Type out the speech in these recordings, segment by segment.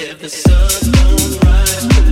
If the sun don't rise.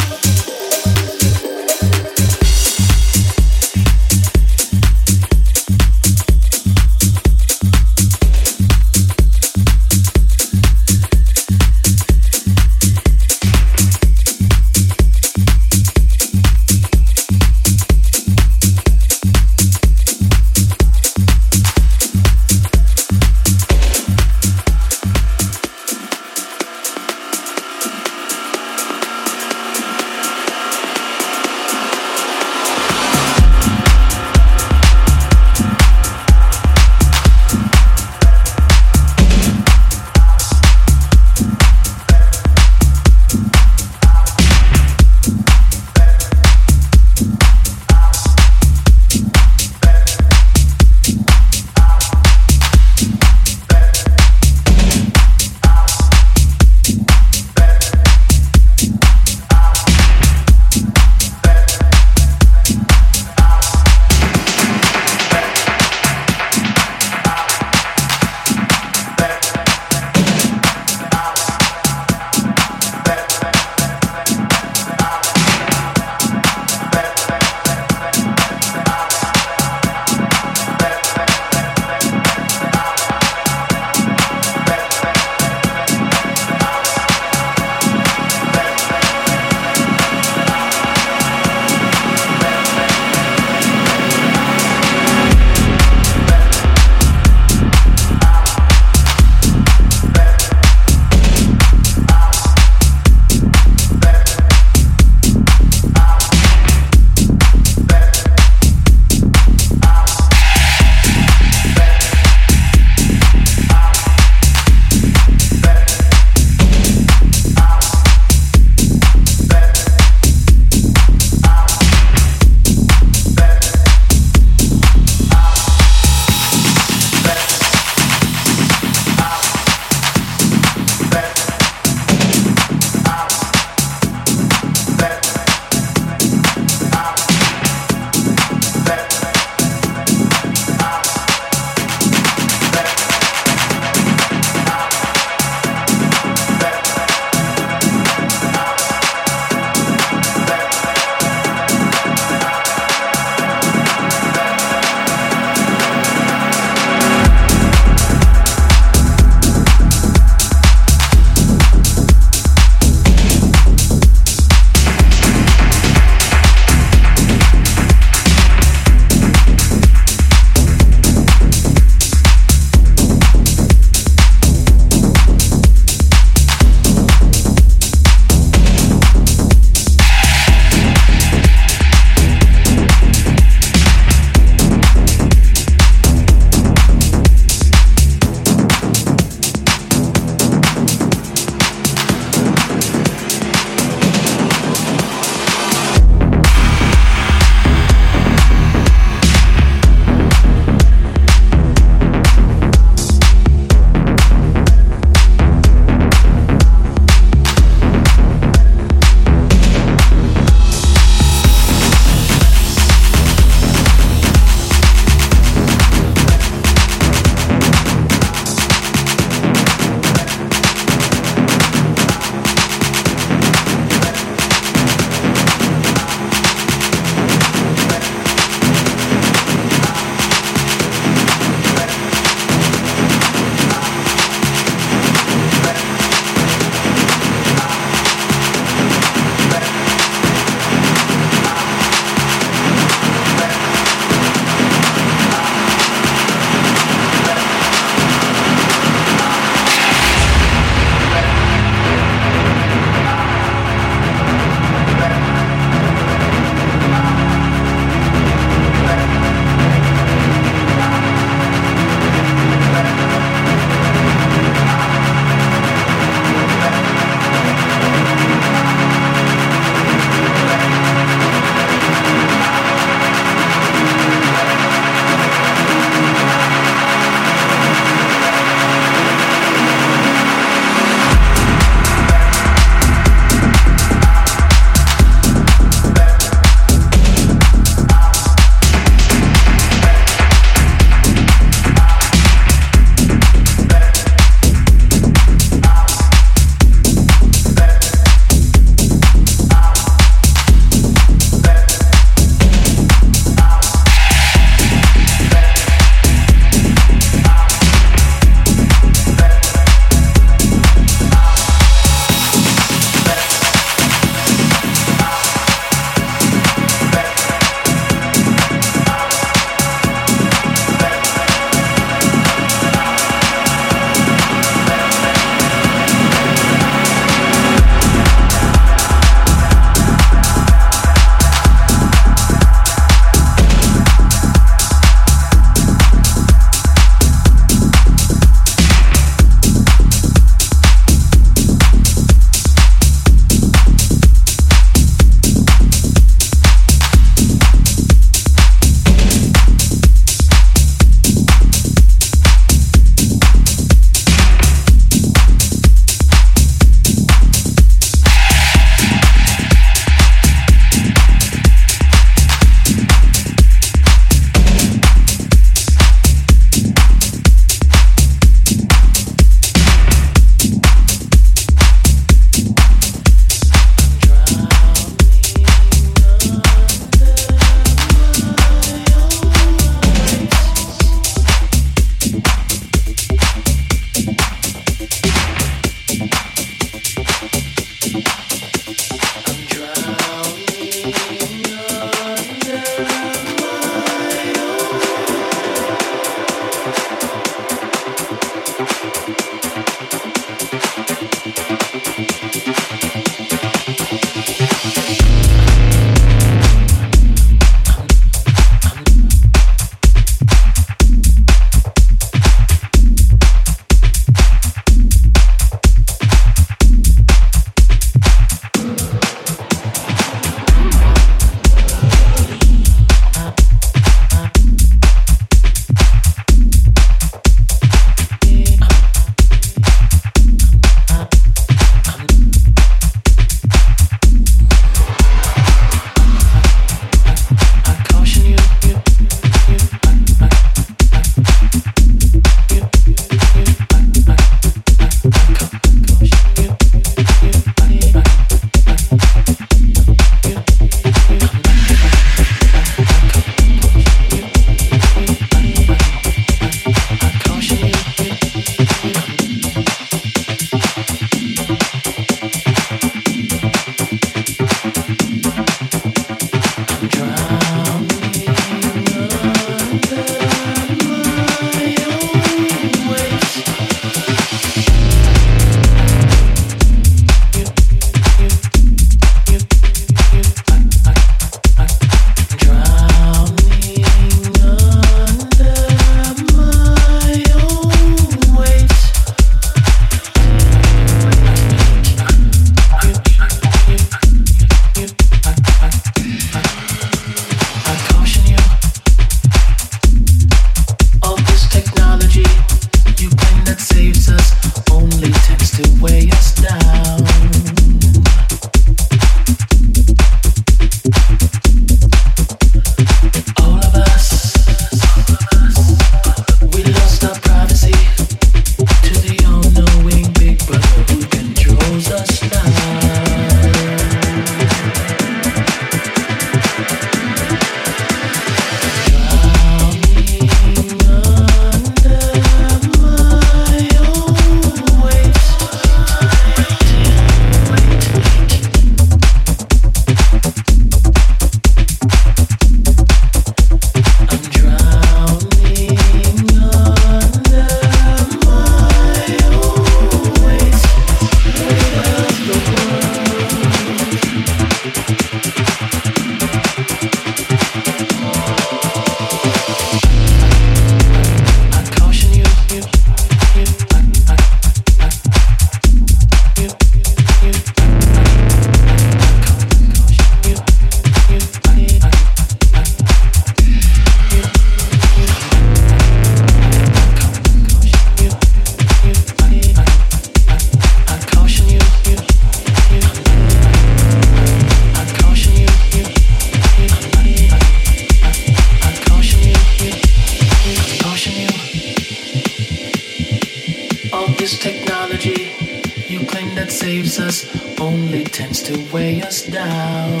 Only tends to weigh us down.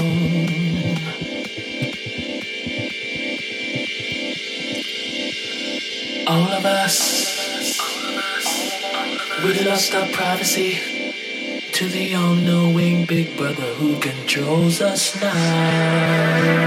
All of us, we lost our privacy to the all-knowing big brother who controls us now.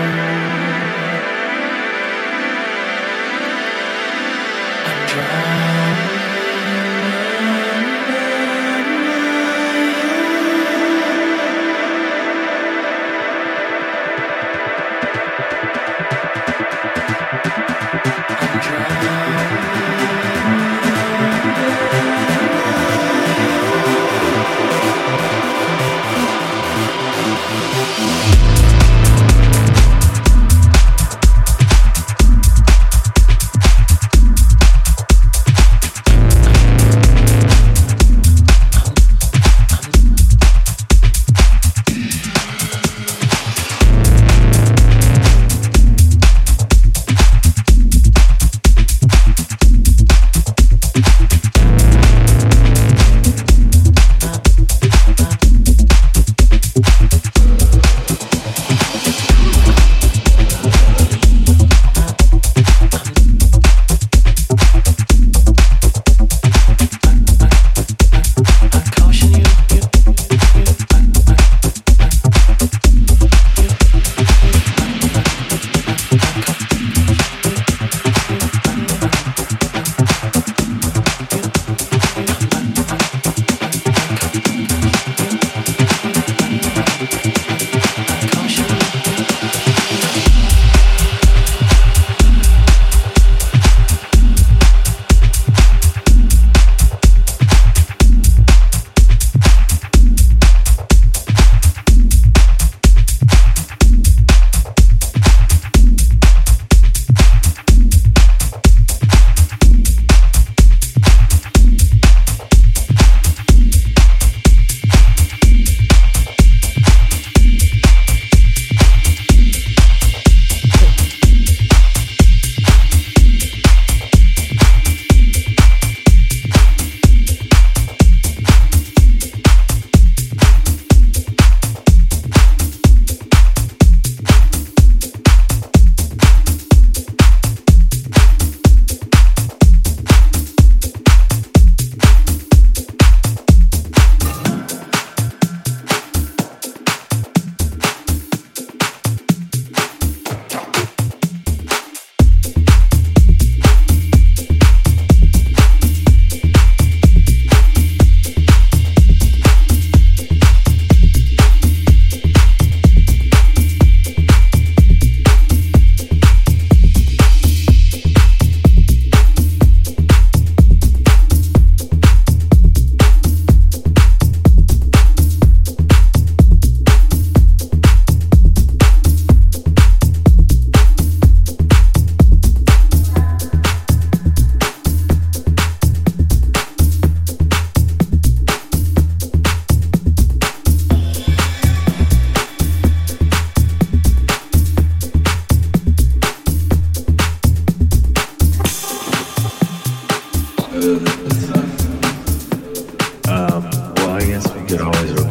It always